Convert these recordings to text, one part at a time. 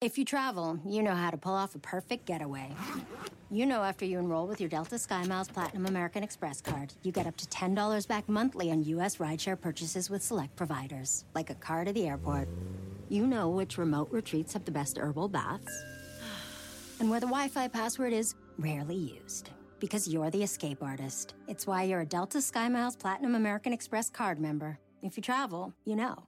If you travel, you know how to pull off a perfect getaway. You know after you enroll with your Delta SkyMiles Platinum American Express card, you get up to $10 back monthly on U.S. rideshare purchases with select providers, like a car to the airport. You know which remote retreats have the best herbal baths, and where the Wi Fi password is rarely used. Because you're the escape artist. It's why you're a Delta SkyMiles Platinum American Express card member. If you travel, you know.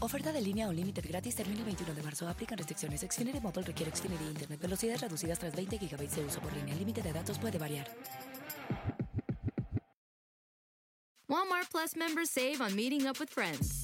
Oferta de línea Unlimited gratis termina el 21 de marzo. Aplican restricciones. Xfinity Mobile requiere Xfinity Internet. Velocidades reducidas tras 20 GB de uso por línea. El límite de datos puede variar. Walmart Plus members save on meeting up with friends.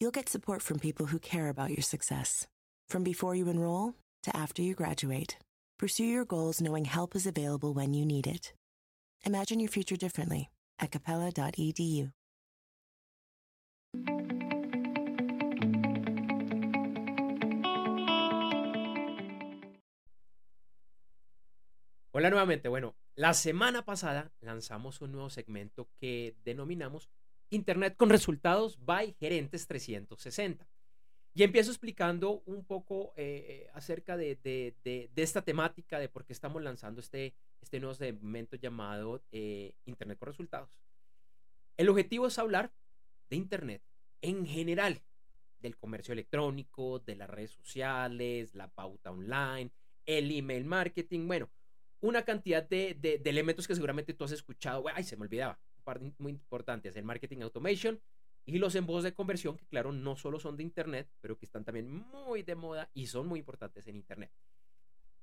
you'll get support from people who care about your success. From before you enroll to after you graduate, pursue your goals knowing help is available when you need it. Imagine your future differently at capella.edu. Hola nuevamente. Bueno, la semana pasada lanzamos un nuevo segmento que denominamos Internet con resultados by Gerentes 360. Y empiezo explicando un poco eh, eh, acerca de, esta temática, de por qué estamos lanzando este, este nuevo segmento llamado eh, Internet con resultados. El objetivo es hablar de Internet en general, del comercio electrónico, de las redes sociales, la pauta online, el email marketing, bueno, una cantidad de, de, elementos que seguramente tú has escuchado. Ay, se me olvidaba. Un par muy importantes: el marketing automation y los embudos de conversión, que claro, no solo son de Internet, pero que están también muy de moda y son muy importantes en Internet.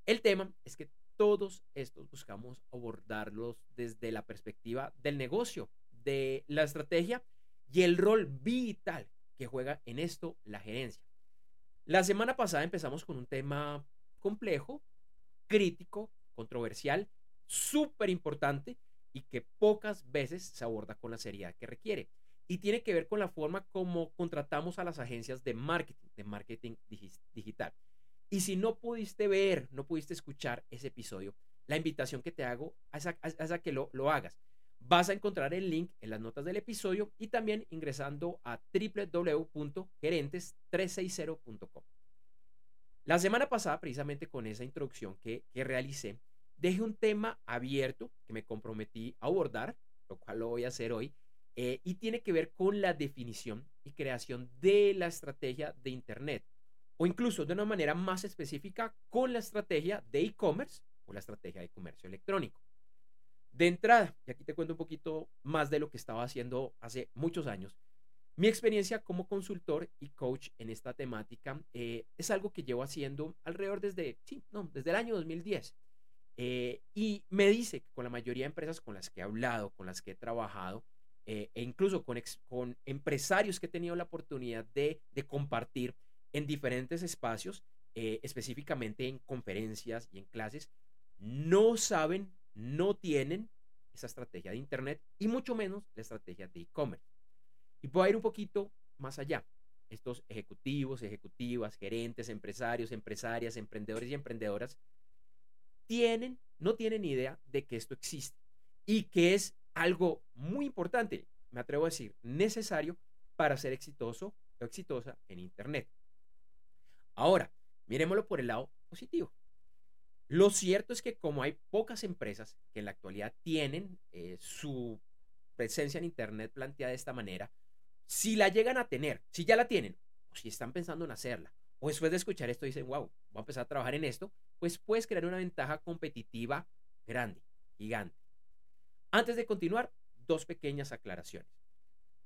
El tema es que todos estos buscamos abordarlos desde la perspectiva del negocio, de la estrategia y el rol vital que juega en esto la gerencia. La semana pasada empezamos con un tema complejo, crítico, controversial, súper importante y que pocas veces se aborda con la seriedad que requiere. Y tiene que ver con la forma como contratamos a las agencias de marketing, de marketing digital. Y si no pudiste ver, no pudiste escuchar ese episodio, la invitación que te hago es a, que lo, lo hagas. Vas a encontrar el link en las notas del episodio y también ingresando a www.gerentes360.com. La semana pasada, precisamente con esa introducción que, que realicé, dejé un tema abierto que me comprometí a abordar, lo cual lo voy a hacer hoy, eh, y tiene que ver con la definición y creación de la estrategia de Internet, o incluso de una manera más específica con la estrategia de e-commerce o la estrategia de comercio electrónico. De entrada, y aquí te cuento un poquito más de lo que estaba haciendo hace muchos años, mi experiencia como consultor y coach en esta temática eh, es algo que llevo haciendo alrededor desde, sí, no, desde el año 2010. Eh, y me dice que con la mayoría de empresas con las que he hablado, con las que he trabajado, eh, e incluso con, ex, con, empresarios que he tenido la oportunidad de, de compartir en diferentes espacios, eh, específicamente en conferencias y en clases, no saben, no tienen esa estrategia de Internet y mucho menos la estrategia de e-commerce. Y voy a ir un poquito más allá. Estos ejecutivos, ejecutivas, gerentes, empresarios, empresarias, emprendedores y emprendedoras tienen, no tienen idea de que esto existe y que es algo muy importante, me atrevo a decir, necesario para ser exitoso o exitosa en Internet. Ahora, miremoslo por el lado positivo. Lo cierto es que como hay pocas empresas que en la actualidad tienen eh, su presencia en Internet planteada de esta manera, si la llegan a tener, si ya la tienen, o si están pensando en hacerla, o después de escuchar esto dicen, wow, voy a empezar a trabajar en esto, pues puedes crear una ventaja competitiva grande, gigante. Antes de continuar, dos pequeñas aclaraciones.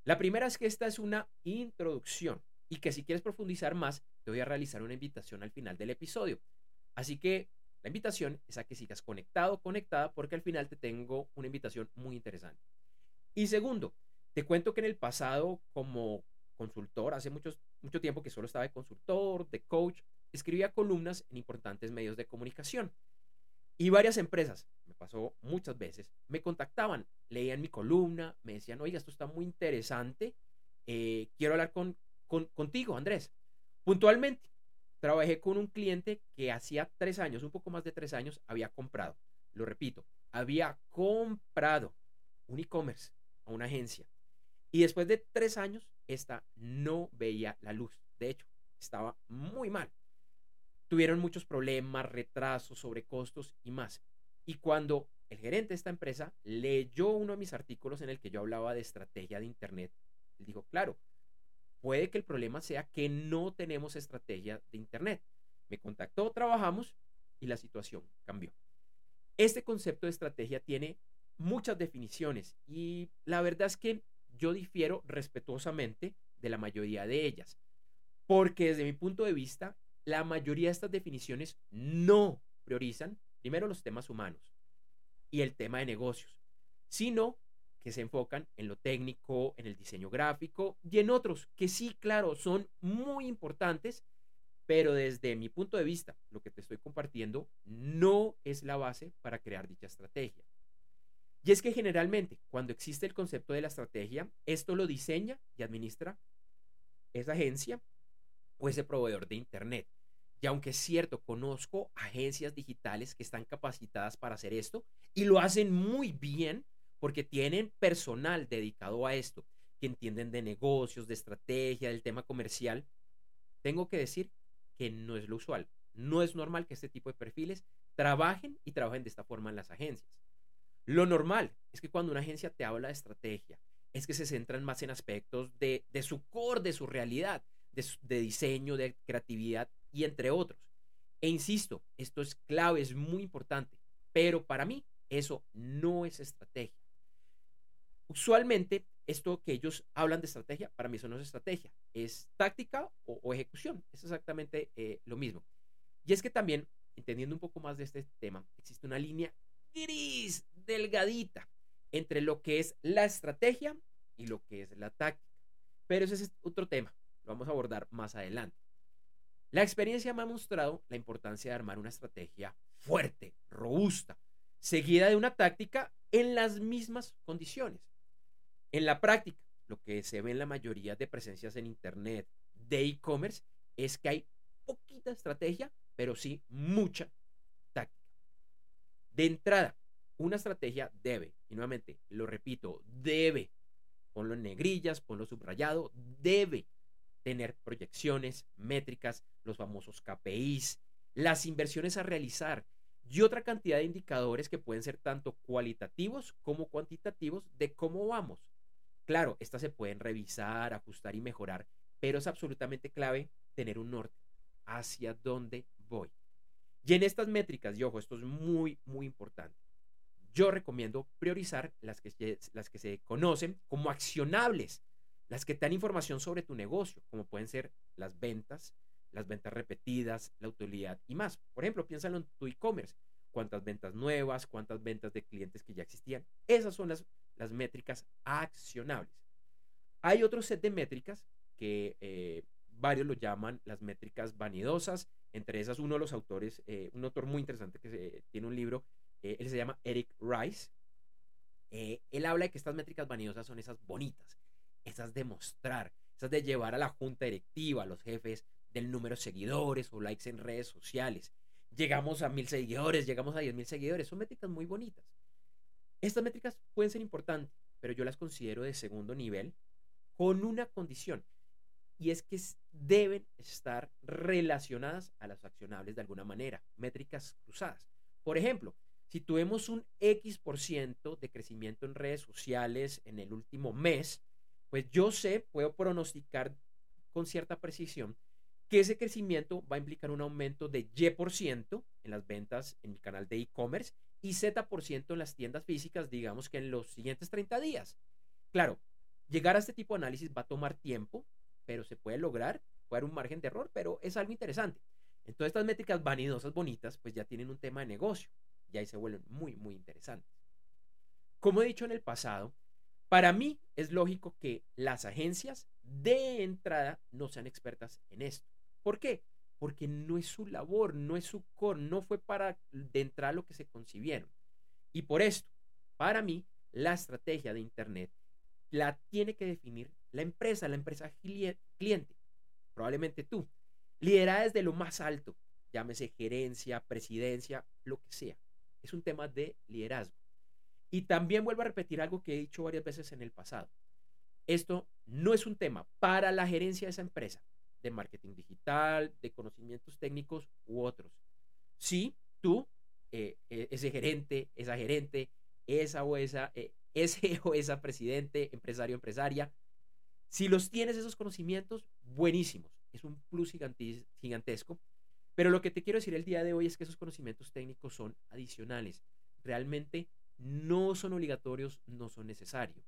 La primera es que esta es una introducción y que si quieres profundizar más, te voy a realizar una invitación al final del episodio. Así que la invitación es a que sigas conectado conectada porque al final te tengo una invitación muy interesante. Y segundo, te cuento que en el pasado como consultor, hace mucho tiempo que solo estaba de consultor, de coach, escribía columnas en importantes medios de comunicación. Y varias empresas, me pasó muchas veces, me contactaban, leían mi columna, me decían, oiga, esto está muy interesante, eh, quiero hablar con, contigo, Andrés. Puntualmente, trabajé con un cliente que hacía tres años, un poco más de tres años, había comprado, lo repito, había comprado un e-commerce a una agencia. Y después de tres años, esta no veía la luz. De hecho, estaba muy mal. Tuvieron muchos problemas, retrasos, sobrecostos y más. Y cuando el gerente de esta empresa leyó uno de mis artículos en el que yo hablaba de estrategia de Internet, él dijo, claro, puede que el problema sea que no tenemos estrategia de Internet. Me contactó, trabajamos y la situación cambió. Este concepto de estrategia tiene muchas definiciones y la verdad es que yo difiero respetuosamente de la mayoría de ellas, porque desde mi punto de vista la mayoría de estas definiciones no priorizan primero los temas humanos y el tema de negocios, sino que se enfocan en lo técnico, en el diseño gráfico y en otros que sí, claro, son muy importantes, pero desde mi punto de vista, lo que te estoy compartiendo no es la base para crear dicha estrategia. Y es que generalmente, cuando existe el concepto de la estrategia, esto lo diseña y administra esa agencia o ese proveedor de Internet. Y aunque es cierto, conozco agencias digitales que están capacitadas para hacer esto y lo hacen muy bien porque tienen personal dedicado a esto, que entienden de negocios, de estrategia, del tema comercial. Tengo que decir que no es lo usual. No es normal que este tipo de perfiles trabajen y trabajen de esta forma en las agencias. Lo normal es que cuando una agencia te habla de estrategia, es que se centran más en aspectos de, su core, de su realidad, de, diseño, de creatividad y entre otros. E insisto, esto es clave, es muy importante, pero para mí eso no es estrategia. Usualmente, esto que ellos hablan de estrategia, para mí eso no es estrategia, es táctica o, ejecución, es exactamente eh, lo mismo. Y es que también, entendiendo un poco más de este tema, existe una línea delgadita, entre lo que es la estrategia y lo que es la táctica. Pero ese es otro tema, lo vamos a abordar más adelante. La experiencia me ha mostrado la importancia de armar una estrategia fuerte, robusta, seguida de una táctica en las mismas condiciones. En la práctica, lo que se ve en la mayoría de presencias en Internet de e-commerce es que hay poquita estrategia, pero sí mucha. De entrada, una estrategia debe, y nuevamente lo repito, debe, ponlo en negrillas, ponlo subrayado, debe tener proyecciones, métricas, los famosos KPIs, las inversiones a realizar y otra cantidad de indicadores que pueden ser tanto cualitativos como cuantitativos de cómo vamos. Claro, estas se pueden revisar, ajustar y mejorar, pero es absolutamente clave tener un norte hacia dónde voy. Y en estas métricas, y ojo, esto es muy, muy importante yo recomiendo priorizar las que, las que se conocen como accionables, las que te dan información sobre tu negocio, como pueden ser las ventas, las ventas repetidas, la utilidad y más. Por ejemplo, piénsalo en tu e-commerce. ¿Cuántas ventas nuevas? ¿Cuántas ventas de clientes que ya existían? Esas son las, las métricas accionables. Hay otro set de métricas que eh, varios lo llaman las métricas vanidosas. Entre esas, uno de los autores, eh, un autor muy interesante que tiene un libro eh, él se llama Eric Rice. Eh, él habla de que estas métricas vanidosas son esas bonitas, esas de mostrar, esas de llevar a la junta directiva, a los jefes del número de seguidores o likes en redes sociales. llegamos a mil seguidores, llegamos a diez mil seguidores. Son métricas muy bonitas. Estas métricas pueden ser importantes, pero yo las considero de segundo nivel con una condición. Y es que deben estar relacionadas a las accionables de alguna manera, métricas cruzadas. Por ejemplo, si tuvimos un X por ciento de crecimiento en redes sociales en el último mes, pues yo sé, puedo pronosticar con cierta precisión que ese crecimiento va a implicar un aumento de Y por ciento en las ventas en mi canal de e-commerce y Z por ciento en las tiendas físicas, digamos que en los siguientes 30 días. Claro, llegar a este tipo de análisis va a tomar tiempo, pero se puede lograr, puede haber un margen de error, pero es algo interesante. Entonces estas métricas vanidosas, bonitas, pues ya tienen un tema de negocio y ahí se vuelven muy, muy interesantes. Como he dicho en el pasado, para mí es lógico que las agencias de entrada no sean expertas en esto. ¿Por qué? Porque no es su labor, no es su core, no fue para de entrada lo que se concibieron. Y por esto, para mí, la estrategia de Internet la tiene que definir la empresa, la empresa cliente, probablemente tú. Liderada desde lo más alto, llámese gerencia, presidencia, lo que sea. Es un tema de liderazgo. Y también vuelvo a repetir algo que he dicho varias veces en el pasado. Esto no es un tema para la gerencia de esa empresa, de marketing digital, de conocimientos técnicos u otros. Si tú, eh, e, ese gerente, esa gerente, esa o esa, eh, ese o esa presidente, empresario, empresaria, si los tienes esos conocimientos, buenísimos. Es un plus gigantesco. Pero lo que te quiero decir el día de hoy es que esos conocimientos técnicos son adicionales. Realmente no son obligatorios, no son necesarios.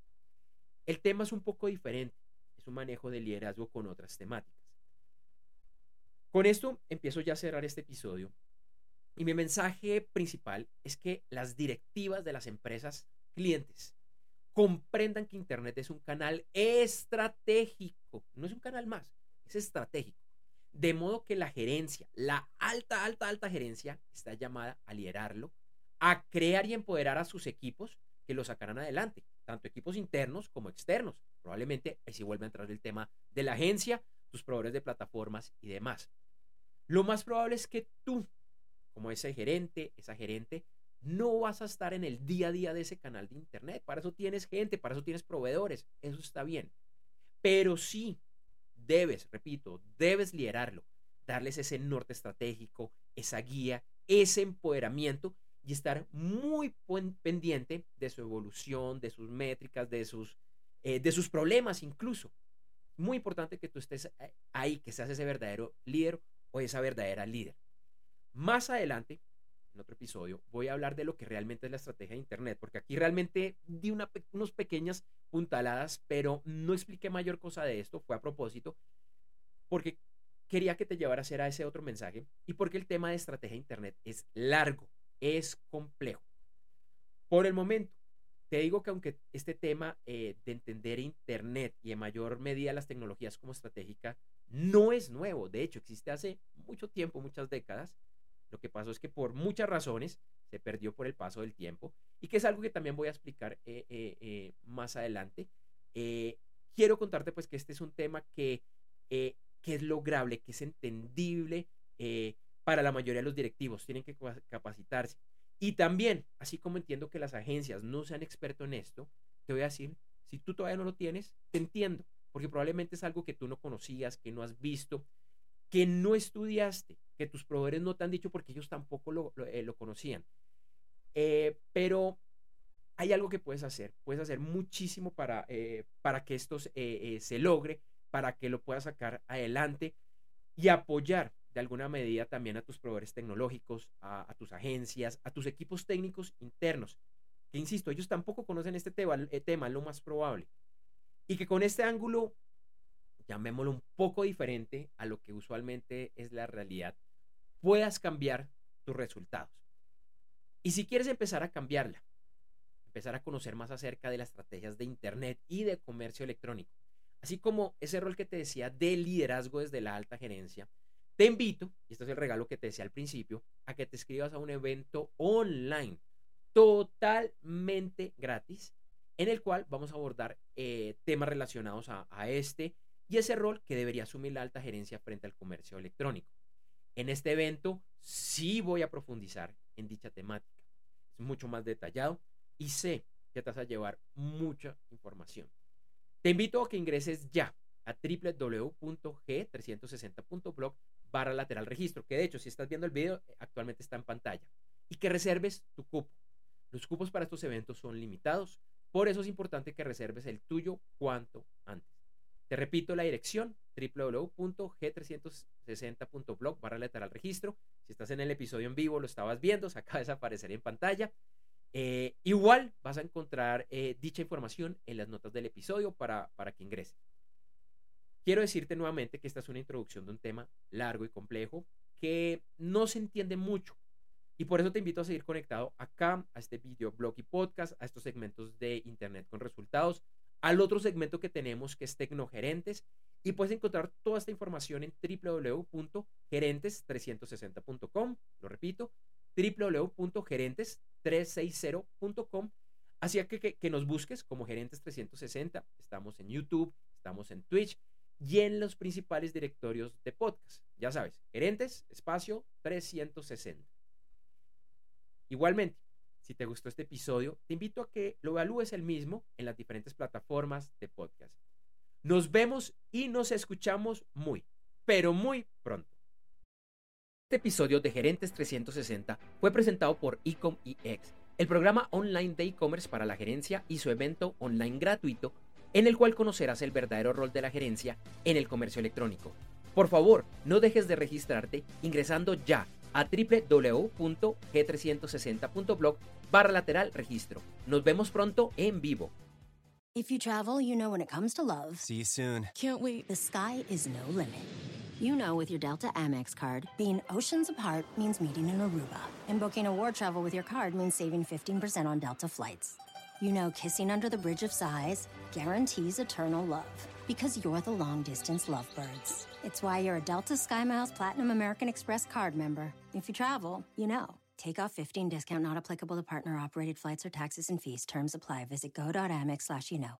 El tema es un poco diferente, es un manejo de liderazgo con otras temáticas. Con esto empiezo ya a cerrar este episodio y mi mensaje principal es que las directivas de las empresas clientes comprendan que Internet es un canal estratégico, no es un canal más, es estratégico. De modo que la gerencia, la alta, alta, alta gerencia, está llamada a liderarlo, a crear y empoderar a sus equipos que lo sacarán adelante, tanto equipos internos como externos. Probablemente ahí sí vuelve a entrar el tema de la agencia, tus proveedores de plataformas y demás. Lo más probable es que tú, como ese gerente, esa gerente, no vas a estar en el día a día de ese canal de internet. Para eso tienes gente, para eso tienes proveedores. Eso está bien. Pero sí debes, repito, debes liderarlo, darles ese norte estratégico, esa guía, ese empoderamiento y estar muy pendiente de su evolución, de sus métricas, de sus, eh, de sus problemas incluso. Muy importante que tú estés eh, ahí, que seas ese verdadero líder o esa verdadera líder. Más adelante, en otro episodio, voy a hablar de lo que realmente es la estrategia de Internet, porque aquí realmente di una, unas pequeñas puntaladas, pero no expliqué mayor cosa de esto, fue a propósito, porque quería que te llevaras a ese otro mensaje y porque el tema de estrategia de Internet es largo es complejo. Por el momento, te digo que aunque este tema eh, de entender Internet y en mayor medida las tecnologías como estratégica no es nuevo, de hecho existe hace mucho tiempo, muchas décadas, lo que pasó es que por muchas razones se perdió por el paso del tiempo y que es algo que también voy a explicar eh, eh, más adelante. quiero contarte pues que este es un tema que, que es lograble, que es entendible para la mayoría de los directivos. Tienen que capacitarse. Y también, así como entiendo que las agencias no sean expertos en esto, te voy a decir, si tú todavía no lo tienes, te entiendo, porque probablemente es algo que tú no conocías, que no has visto, que no estudiaste, que tus proveedores no te han dicho porque ellos tampoco lo, eh, conocían. Eh, pero hay algo que puedes hacer. Puedes hacer muchísimo para, eh, para que esto se logre, para que lo puedas sacar adelante y apoyar de alguna medida también a tus proveedores tecnológicos, a, tus agencias, a tus equipos técnicos internos. Que insisto, ellos tampoco conocen este tema, tema, lo más probable. Y que con este ángulo, llamémoslo un poco diferente a lo que usualmente es la realidad, puedas cambiar tus resultados. Y si quieres empezar a cambiarla, empezar a conocer más acerca de las estrategias de Internet y de comercio electrónico, así como ese rol que te decía de liderazgo desde la alta gerencia, te invito, y este es el regalo que te decía al principio, a que te escribas a un evento online totalmente gratis en el cual vamos a abordar eh, temas relacionados a, este y ese rol que debería asumir la alta gerencia frente al comercio electrónico. En este evento sí voy a profundizar en dicha temática. Es mucho más detallado y sé que te vas a llevar mucha información. Te invito a que ingreses ya a www.g360.blog barra lateral registro, que de hecho si estás viendo el video actualmente está en pantalla, y que reserves tu cupo. Los cupos para estos eventos son limitados, por eso es importante que reserves el tuyo cuanto antes. Te repito la dirección www.g360.blog barra lateral registro. Si estás en el episodio en vivo, lo estabas viendo, se acaba de desaparecer en pantalla. Eh, igual vas a encontrar eh, dicha información en las notas del episodio para, para que ingreses. Quiero decirte nuevamente que esta es una introducción de un tema largo y complejo que no se entiende mucho. Y por eso te invito a seguir conectado acá, a este video, blog y podcast, a estos segmentos de Internet con resultados, al otro segmento que tenemos que es Tecnogerentes. Y puedes encontrar toda esta información en www.gerentes360.com. Lo repito, www.gerentes360.com. Así que, que, que nos busques como Gerentes 360. Estamos en YouTube, estamos en Twitch y en los principales directorios de podcast. Ya sabes, Gerentes, espacio 360. Igualmente, si te gustó este episodio, te invito a que lo evalúes el mismo en las diferentes plataformas de podcast. Nos vemos y nos escuchamos muy, pero muy pronto. Este episodio de Gerentes 360 fue presentado por Ecom EX, el programa online de e-commerce para la gerencia y su evento online gratuito en el cual conocerás el verdadero rol de la gerencia en el comercio electrónico. Por favor, no dejes de registrarte ingresando ya a www.g360.blog barra lateral registro. Nos vemos pronto en vivo. If you travel, you know when it comes to love, See you soon. can't wait. The sky is no limit. You know with your Delta Amex card, being oceans apart means meeting in Aruba, and booking a war travel with your card means saving 15% on Delta flights. You know kissing under the bridge of sighs guarantees eternal love because you're the long distance lovebirds. It's why you're a Delta SkyMiles Platinum American Express card member. If you travel, you know. Take off 15 discount not applicable to partner operated flights or taxes and fees. Terms apply. Visit go.amex slash you know.